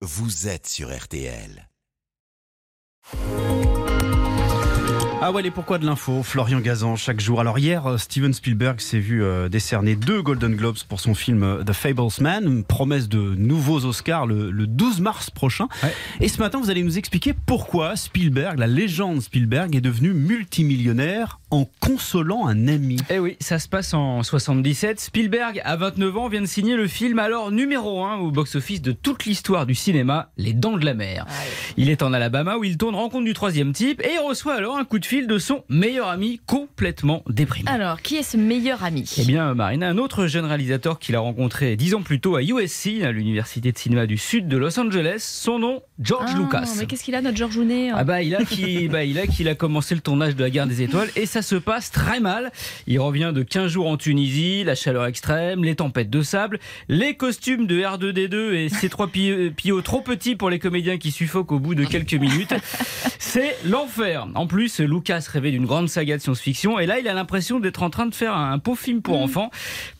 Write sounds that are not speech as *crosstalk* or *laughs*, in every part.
vous êtes sur RTL. Ah ouais, les pourquoi de l'info, Florian Gazan, chaque jour. Alors hier, euh, Steven Spielberg s'est vu euh, décerner deux Golden Globes pour son film euh, The Fablesman, une promesse de nouveaux Oscars le, le 12 mars prochain. Ouais. Et ce matin, vous allez nous expliquer pourquoi Spielberg, la légende Spielberg, est devenu multimillionnaire en consolant un ami. Eh oui, ça se passe en 77. Spielberg, à 29 ans, vient de signer le film alors numéro 1 au box-office de toute l'histoire du cinéma, Les Dents de la Mer. Il est en Alabama où il tourne Rencontre du troisième type et il reçoit alors un coup de fil de son meilleur ami complètement déprimé. Alors, qui est ce meilleur ami? Eh bien, Marina, un autre jeune réalisateur qu'il a rencontré dix ans plus tôt à USC, à l'université de cinéma du sud de Los Angeles, son nom, George Ah, Lucas. Mais qu'est-ce qu'il a, notre Georges Jounet Ah bah il a qui bah il a qu'il a commencé le tournage de la Guerre des Étoiles et ça se passe très mal. Il revient de 15 jours en Tunisie, la chaleur extrême, les tempêtes de sable, les costumes de R2D2 et ces trois pi- pillots trop petits pour les comédiens qui suffoquent au bout de quelques minutes. *laughs* C'est l'enfer. En plus, Lucas rêvait d'une grande saga de science-fiction et là il a l'impression d'être en train de faire un pauvre film pour enfants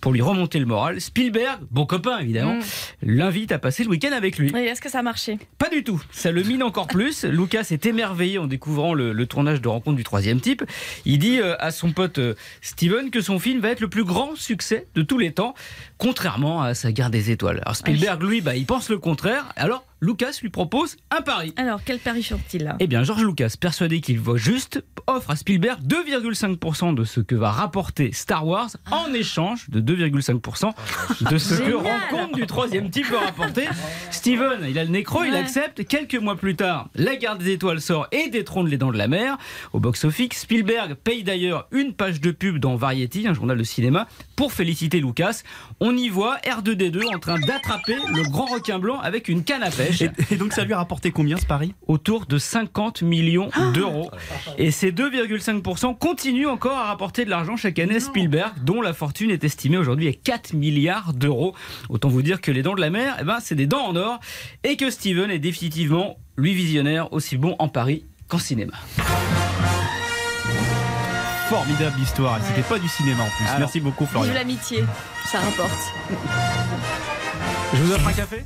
pour lui remonter le moral. Spielberg, bon copain évidemment, Mm. l'invite à passer le week-end avec lui. Et Est-ce que ça a marché? Pas du tout. Ça le mine encore plus. *laughs* Lucas est émerveillé en découvrant le, le tournage de Rencontre du troisième type. Il dit euh, à son pote euh, Steven que son film va être le plus grand succès de tous les temps, contrairement à sa guerre des étoiles. Alors Spielberg, lui, bah, il pense le contraire. Alors Lucas lui propose un pari. Alors, quel pari font-ils là? Eh bien, George Lucas, persuadé qu'il voit juste, offre à Spielberg 2,5% de ce que va rapporter Star Wars en échange de 2,5% de ce que. Rencontre du troisième type va rapporter. Steven, il a le creux, il accepte. Quelques mois plus tard, La Garde des Étoiles sort et détrône Les Dents de la Mer. Au box-office, Spielberg paye d'ailleurs une page de pub dans Variety, un journal de cinéma, pour féliciter Lucas. On y voit R2D2 en train d'attraper le grand requin blanc avec une canne à pêche Et, et donc ça lui a rapporté combien ce pari? Autour de 50 millions d'euros. Et ces 2,5% continuent encore à rapporter de l'argent chaque année à Spielberg, dont la fortune est estimée aujourd'hui à 4 milliards d'euros. Autant vous dire que les dents de la mer, eh ben, c'est des dents en or, et que Steven est définitivement, lui visionnaire, aussi bon en Paris qu'en cinéma. Formidable histoire. Et C'était pas du cinéma en plus. Alors. Merci beaucoup Vive Florian. l'amitié, ça rapporte. Je vous offre un café?